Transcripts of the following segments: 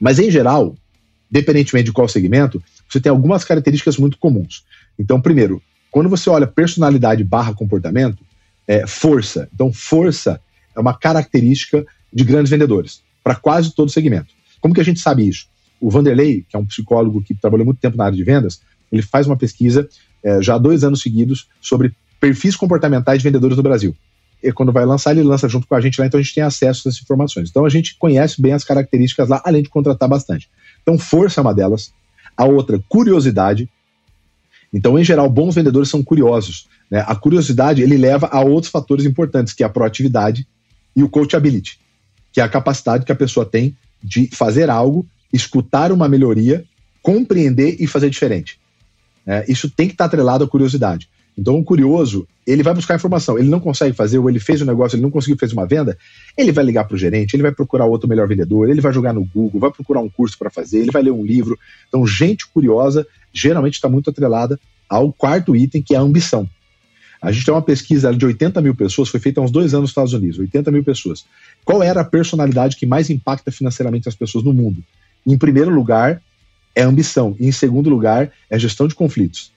Mas, em geral, independentemente de qual segmento, você tem algumas características muito comuns. Então, primeiro, quando você olha personalidade barra comportamento, é força. Então, força é uma característica de grandes vendedores, para quase todo segmento. Como que a gente sabe isso? O Vanderlei, que é um psicólogo que trabalhou muito tempo na área de vendas, ele faz uma pesquisa é, já há dois anos seguidos sobre perfis comportamentais de vendedores no Brasil. E quando vai lançar, ele lança junto com a gente lá, então a gente tem acesso a essas informações. Então a gente conhece bem as características lá, além de contratar bastante. Então, força é uma delas. A outra, curiosidade. Então, em geral, bons vendedores são curiosos. Né? A curiosidade ele leva a outros fatores importantes, que é a proatividade e o coachability, que é a capacidade que a pessoa tem de fazer algo, escutar uma melhoria, compreender e fazer diferente. É, isso tem que estar atrelado à curiosidade. Então, o curioso, ele vai buscar informação. Ele não consegue fazer, ou ele fez um negócio, ele não conseguiu fazer uma venda, ele vai ligar para o gerente, ele vai procurar outro melhor vendedor, ele vai jogar no Google, vai procurar um curso para fazer, ele vai ler um livro. Então, gente curiosa geralmente está muito atrelada ao quarto item, que é a ambição. A gente tem uma pesquisa de 80 mil pessoas, foi feita há uns dois anos nos Estados Unidos, 80 mil pessoas. Qual era a personalidade que mais impacta financeiramente as pessoas no mundo? Em primeiro lugar, é ambição. E em segundo lugar, é gestão de conflitos.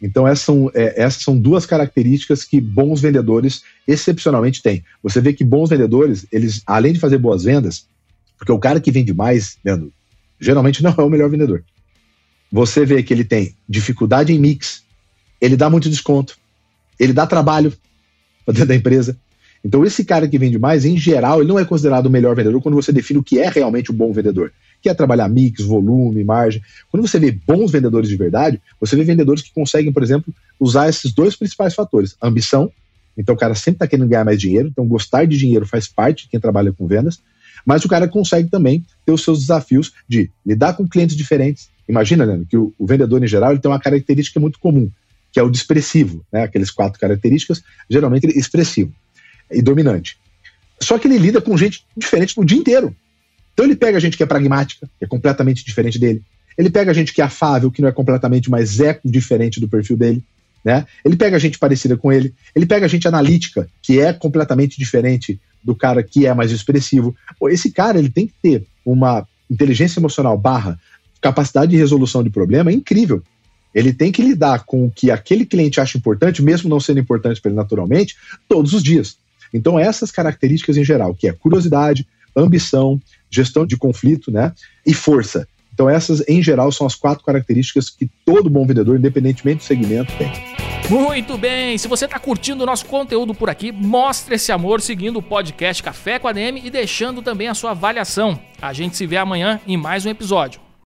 Então, essas são, é, essas são duas características que bons vendedores excepcionalmente têm. Você vê que bons vendedores, eles, além de fazer boas vendas, porque o cara que vende mais, vendo, geralmente não é o melhor vendedor. Você vê que ele tem dificuldade em mix, ele dá muito desconto, ele dá trabalho para dentro da empresa. Então, esse cara que vende mais, em geral, ele não é considerado o melhor vendedor quando você define o que é realmente um bom vendedor que é trabalhar mix, volume, margem. Quando você vê bons vendedores de verdade, você vê vendedores que conseguem, por exemplo, usar esses dois principais fatores: ambição, então o cara sempre está querendo ganhar mais dinheiro, então gostar de dinheiro faz parte de quem trabalha com vendas, mas o cara consegue também ter os seus desafios de lidar com clientes diferentes. Imagina, Leandro, que o, o vendedor em geral ele tem uma característica muito comum, que é o de expressivo, né? aqueles quatro características, geralmente expressivo e dominante. Só que ele lida com gente diferente no dia inteiro. Então ele pega a gente que é pragmática, que é completamente diferente dele. Ele pega a gente que é afável, que não é completamente, mas é diferente do perfil dele. Né? Ele pega a gente parecida com ele. Ele pega a gente analítica, que é completamente diferente do cara que é mais expressivo. Esse cara ele tem que ter uma inteligência emocional barra capacidade de resolução de problema incrível. Ele tem que lidar com o que aquele cliente acha importante, mesmo não sendo importante para ele naturalmente, todos os dias. Então, essas características em geral, que é curiosidade, ambição, gestão de conflito, né? E força. Então, essas, em geral, são as quatro características que todo bom vendedor, independentemente do segmento, tem. Muito bem! Se você está curtindo o nosso conteúdo por aqui, mostre esse amor seguindo o podcast Café com a DM e deixando também a sua avaliação. A gente se vê amanhã em mais um episódio.